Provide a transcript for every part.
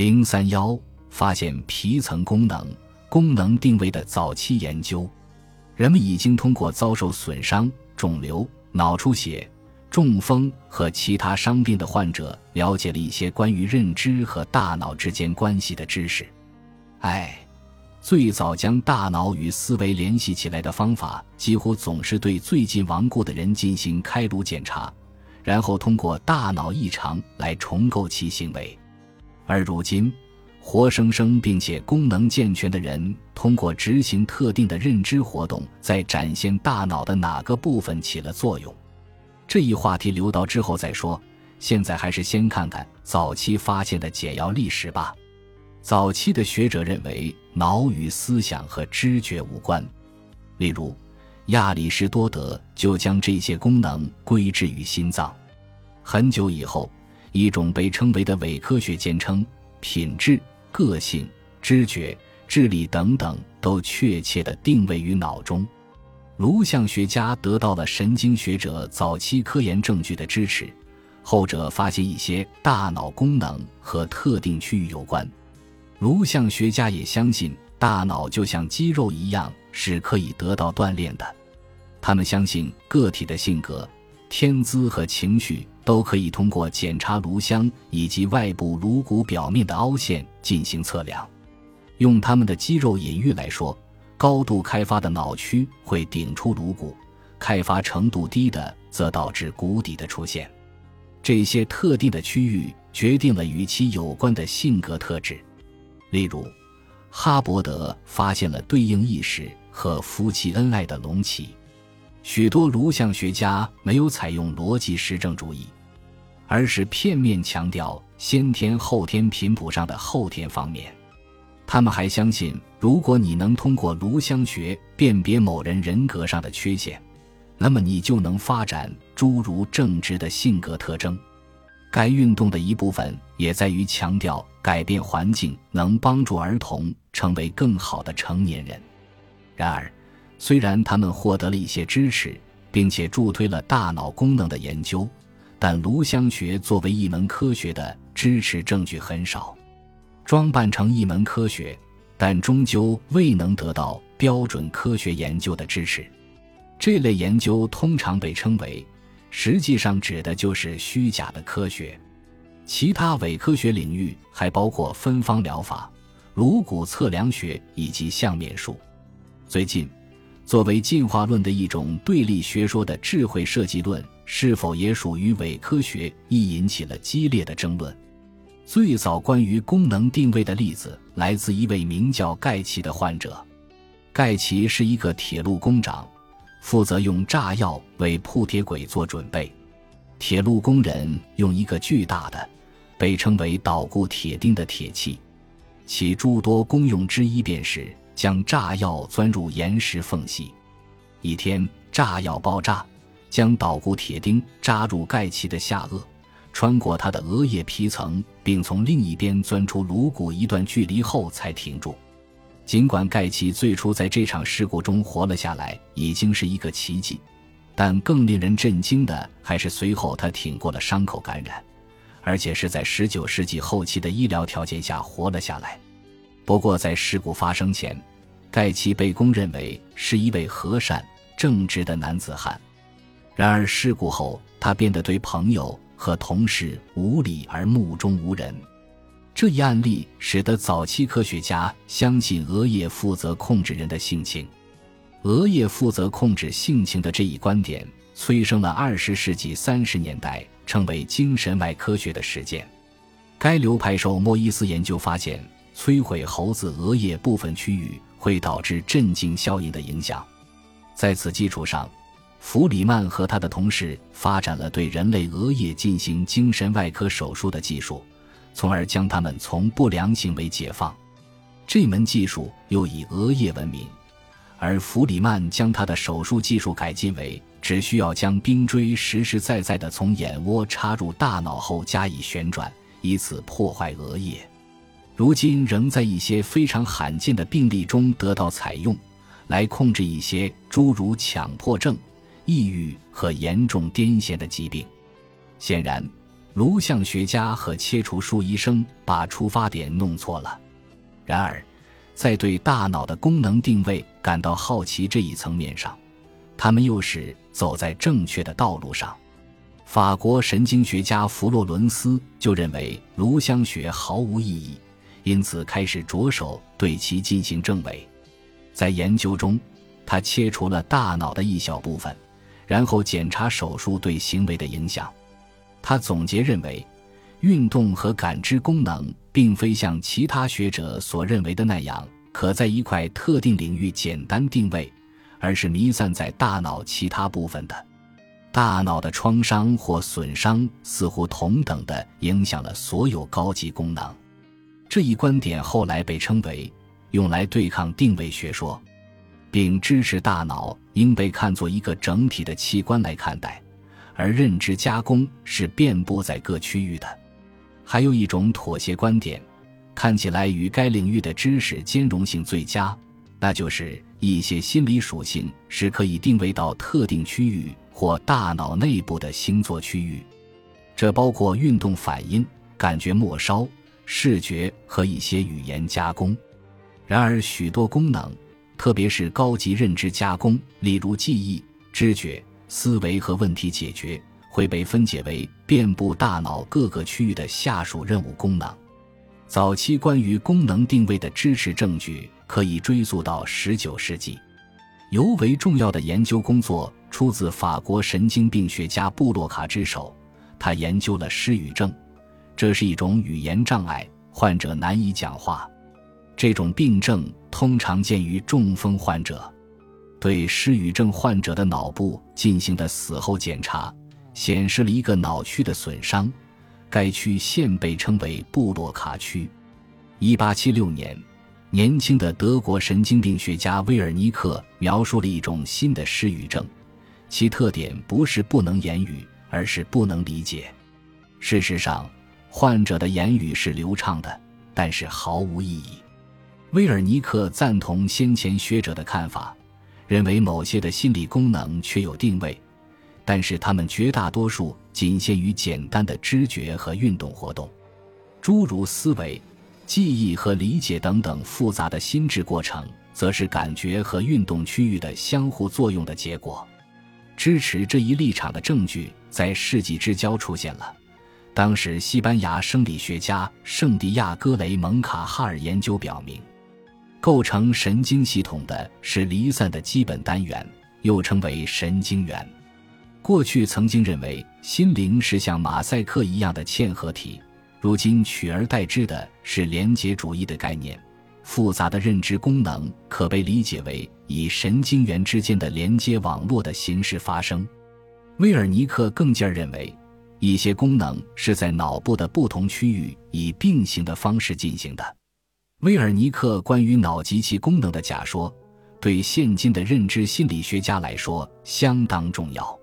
零三幺发现皮层功能功能定位的早期研究，人们已经通过遭受损伤、肿瘤、脑出血、中风和其他伤病的患者，了解了一些关于认知和大脑之间关系的知识。哎，最早将大脑与思维联系起来的方法，几乎总是对最近亡故的人进行开颅检查，然后通过大脑异常来重构其行为。而如今，活生生并且功能健全的人，通过执行特定的认知活动，在展现大脑的哪个部分起了作用。这一话题留到之后再说，现在还是先看看早期发现的简要历史吧。早期的学者认为，脑与思想和知觉无关。例如，亚里士多德就将这些功能归置于心脏。很久以后，一种被称为的伪科学坚称，品质、个性、知觉、智力等等都确切地定位于脑中。颅相学家得到了神经学者早期科研证据的支持，后者发现一些大脑功能和特定区域有关。颅相学家也相信，大脑就像肌肉一样是可以得到锻炼的。他们相信个体的性格、天资和情绪都可以通过检查颅箱以及外部颅骨表面的凹陷进行测量。用他们的肌肉隐喻来说，高度开发的脑区会顶出颅骨，开发程度低的则导致骨底的出现。这些特定的区域决定了与其有关的性格特质。例如，哈伯德发现了对应意识和夫妻恩爱的隆起。许多颅相学家没有采用逻辑实证主义，而是片面强调先天后天频谱上的后天方面。他们还相信，如果你能通过颅相学辨别某人人格上的缺陷，那么你就能发展诸如正直的性格特征。该运动的一部分也在于强调改变环境能帮助儿童成为更好的成年人。然而，虽然他们获得了一些支持，并且助推了大脑功能的研究，但颅相学作为一门科学的支持证据很少。装扮成一门科学，但终究未能得到标准科学研究的支持。这类研究通常被称为。实际上指的就是虚假的科学。其他伪科学领域还包括分方疗法、颅骨测量学以及相面术。最近，作为进化论的一种对立学说的智慧设计论是否也属于伪科学，亦引起了激烈的争论。最早关于功能定位的例子来自一位名叫盖奇的患者。盖奇是一个铁路工长。负责用炸药为铺铁轨做准备。铁路工人用一个巨大的、被称为捣固铁钉的铁器，其诸多功用之一便是将炸药钻入岩石缝隙。一天，炸药爆炸，将捣固铁钉扎入盖奇的下颚，穿过他的额叶皮层，并从另一边钻出颅骨一段距离后才停住。尽管盖奇最初在这场事故中活了下来，已经是一个奇迹，但更令人震惊的还是随后他挺过了伤口感染，而且是在19世纪后期的医疗条件下活了下来。不过，在事故发生前，盖奇被公认为是一位和善、正直的男子汉。然而，事故后他变得对朋友和同事无礼而目中无人。这一案例使得早期科学家相信额叶负责控制人的性情，额叶负责控制性情的这一观点催生了二十世纪三十年代称为精神外科学的实践。该流派受莫伊斯研究发现，摧毁猴子额叶部分区域会导致镇静效应的影响。在此基础上，弗里曼和他的同事发展了对人类额叶进行精神外科手术的技术。从而将他们从不良行为解放，这门技术又以额叶闻名。而弗里曼将他的手术技术改进为只需要将冰锥实实在在地从眼窝插入大脑后加以旋转，以此破坏额叶。如今仍在一些非常罕见的病例中得到采用，来控制一些诸如强迫症、抑郁和严重癫痫的疾病。显然。颅相学家和切除术医生把出发点弄错了。然而，在对大脑的功能定位感到好奇这一层面上，他们又是走在正确的道路上。法国神经学家弗洛伦斯就认为颅相学毫无意义，因此开始着手对其进行证伪。在研究中，他切除了大脑的一小部分，然后检查手术对行为的影响。他总结认为，运动和感知功能并非像其他学者所认为的那样，可在一块特定领域简单定位，而是弥散在大脑其他部分的。大脑的创伤或损伤似乎同等的影响了所有高级功能。这一观点后来被称为用来对抗定位学说，并支持大脑应被看作一个整体的器官来看待，而认知加工是遍布在各区域的。还有一种妥协观点，看起来与该领域的知识兼容性最佳，那就是一些心理属性是可以定位到特定区域。或大脑内部的星座区域，这包括运动反应、感觉末梢、视觉和一些语言加工。然而，许多功能，特别是高级认知加工，例如记忆、知觉、思维和问题解决，会被分解为遍布大脑各个区域的下属任务功能。早期关于功能定位的支持证据可以追溯到19世纪。尤为重要的研究工作出自法国神经病学家布洛卡之手，他研究了失语症，这是一种语言障碍，患者难以讲话。这种病症通常见于中风患者。对失语症患者的脑部进行的死后检查，显示了一个脑区的损伤，该区现被称为布洛卡区。一八七六年。年轻的德国神经病学家威尔尼克描述了一种新的失语症，其特点不是不能言语，而是不能理解。事实上，患者的言语是流畅的，但是毫无意义。威尔尼克赞同先前学者的看法，认为某些的心理功能确有定位，但是他们绝大多数仅限于简单的知觉和运动活动，诸如思维。记忆和理解等等复杂的心智过程，则是感觉和运动区域的相互作用的结果。支持这一立场的证据在世纪之交出现了。当时，西班牙生理学家圣地亚哥·雷蒙卡哈尔研究表明，构成神经系统的是离散的基本单元，又称为神经元。过去曾经认为心灵是像马赛克一样的嵌合体。如今取而代之的是连结主义的概念，复杂的认知功能可被理解为以神经元之间的连接网络的形式发生。威尔尼克更进认为，一些功能是在脑部的不同区域以并行的方式进行的。威尔尼克关于脑及其功能的假说，对现今的认知心理学家来说相当重要。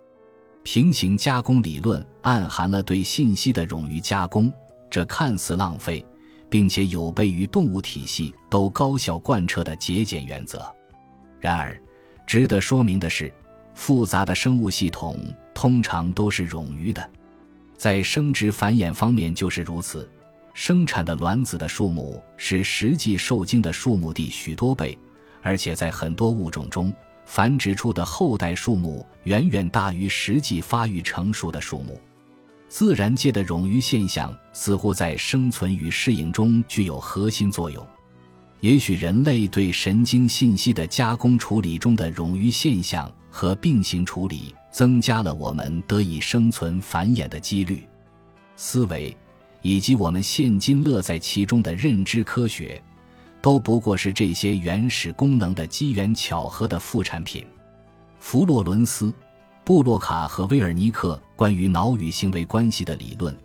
平行加工理论暗含了对信息的冗余加工。这看似浪费，并且有悖于动物体系都高效贯彻的节俭原则。然而，值得说明的是，复杂的生物系统通常都是冗余的，在生殖繁衍方面就是如此。生产的卵子的数目是实际受精的数目的许多倍，而且在很多物种中，繁殖出的后代数目远远大于实际发育成熟的数目。自然界的冗余现象似乎在生存与适应中具有核心作用。也许人类对神经信息的加工处理中的冗余现象和并行处理，增加了我们得以生存繁衍的几率。思维，以及我们现今乐在其中的认知科学，都不过是这些原始功能的机缘巧合的副产品。弗洛伦斯。布洛卡和威尔尼克关于脑与行为关系的理论，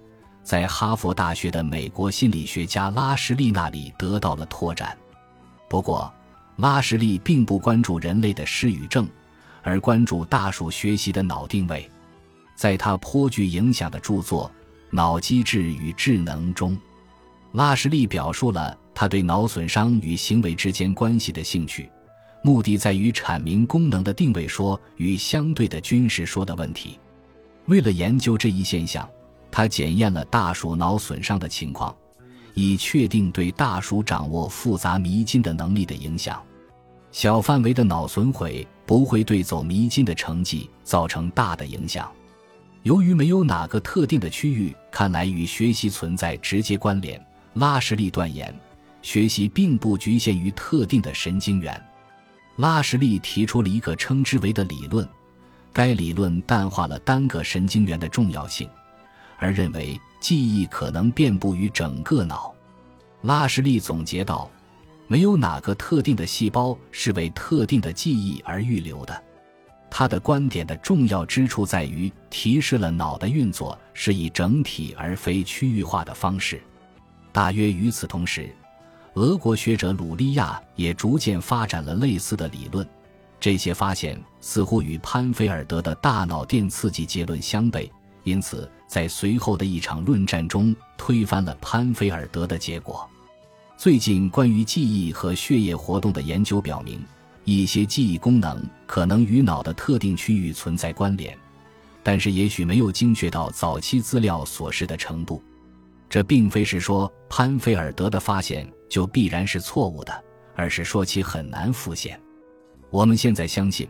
在哈佛大学的美国心理学家拉什利那里得到了拓展。不过，拉什利并不关注人类的失语症，而关注大数学习的脑定位。在他颇具影响的著作《脑机制与智能》中，拉什利表述了他对脑损伤与行为之间关系的兴趣。目的在于阐明功能的定位说与相对的军事说的问题。为了研究这一现象，他检验了大鼠脑损伤的情况，以确定对大鼠掌握复杂迷津的能力的影响。小范围的脑损毁不会对走迷津的成绩造成大的影响。由于没有哪个特定的区域看来与学习存在直接关联，拉什利断言，学习并不局限于特定的神经元。拉什利提出了一个称之为的理论，该理论淡化了单个神经元的重要性，而认为记忆可能遍布于整个脑。拉什利总结道：“没有哪个特定的细胞是为特定的记忆而预留的。”他的观点的重要之处在于提示了脑的运作是以整体而非区域化的方式。大约与此同时，俄国学者鲁利亚也逐渐发展了类似的理论。这些发现似乎与潘菲尔德的大脑电刺激结论相悖，因此在随后的一场论战中推翻了潘菲尔德的结果。最近关于记忆和血液活动的研究表明。一些记忆功能可能与脑的特定区域存在关联，但是也许没有精确到早期资料所示的程度。这并非是说潘菲尔德的发现就必然是错误的，而是说其很难复现。我们现在相信，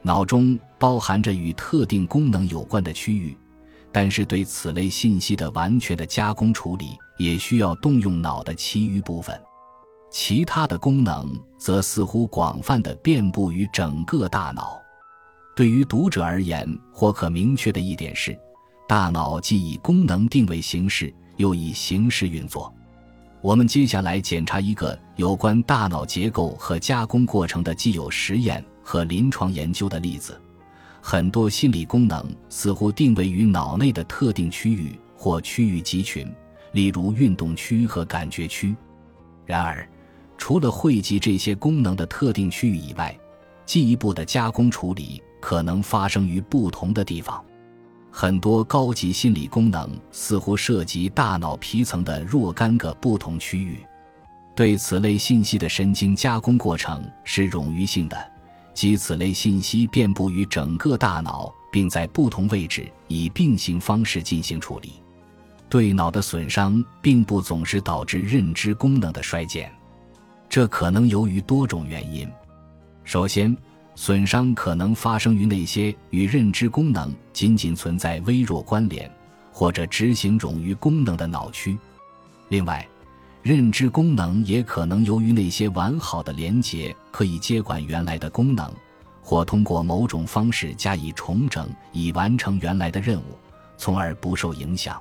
脑中包含着与特定功能有关的区域，但是对此类信息的完全的加工处理也需要动用脑的其余部分。其他的功能则似乎广泛的遍布于整个大脑。对于读者而言，或可明确的一点是，大脑既以功能定位形式，又以形式运作。我们接下来检查一个有关大脑结构和加工过程的既有实验和临床研究的例子。很多心理功能似乎定位于脑内的特定区域或区域集群，例如运动区和感觉区。然而，除了汇集这些功能的特定区域以外，进一步的加工处理可能发生于不同的地方。很多高级心理功能似乎涉及大脑皮层的若干个不同区域。对此类信息的神经加工过程是冗余性的，即此类信息遍布于整个大脑，并在不同位置以并行方式进行处理。对脑的损伤并不总是导致认知功能的衰减。这可能由于多种原因。首先，损伤可能发生于那些与认知功能仅仅存在微弱关联，或者执行冗余功能的脑区。另外，认知功能也可能由于那些完好的连接可以接管原来的功能，或通过某种方式加以重整以完成原来的任务，从而不受影响。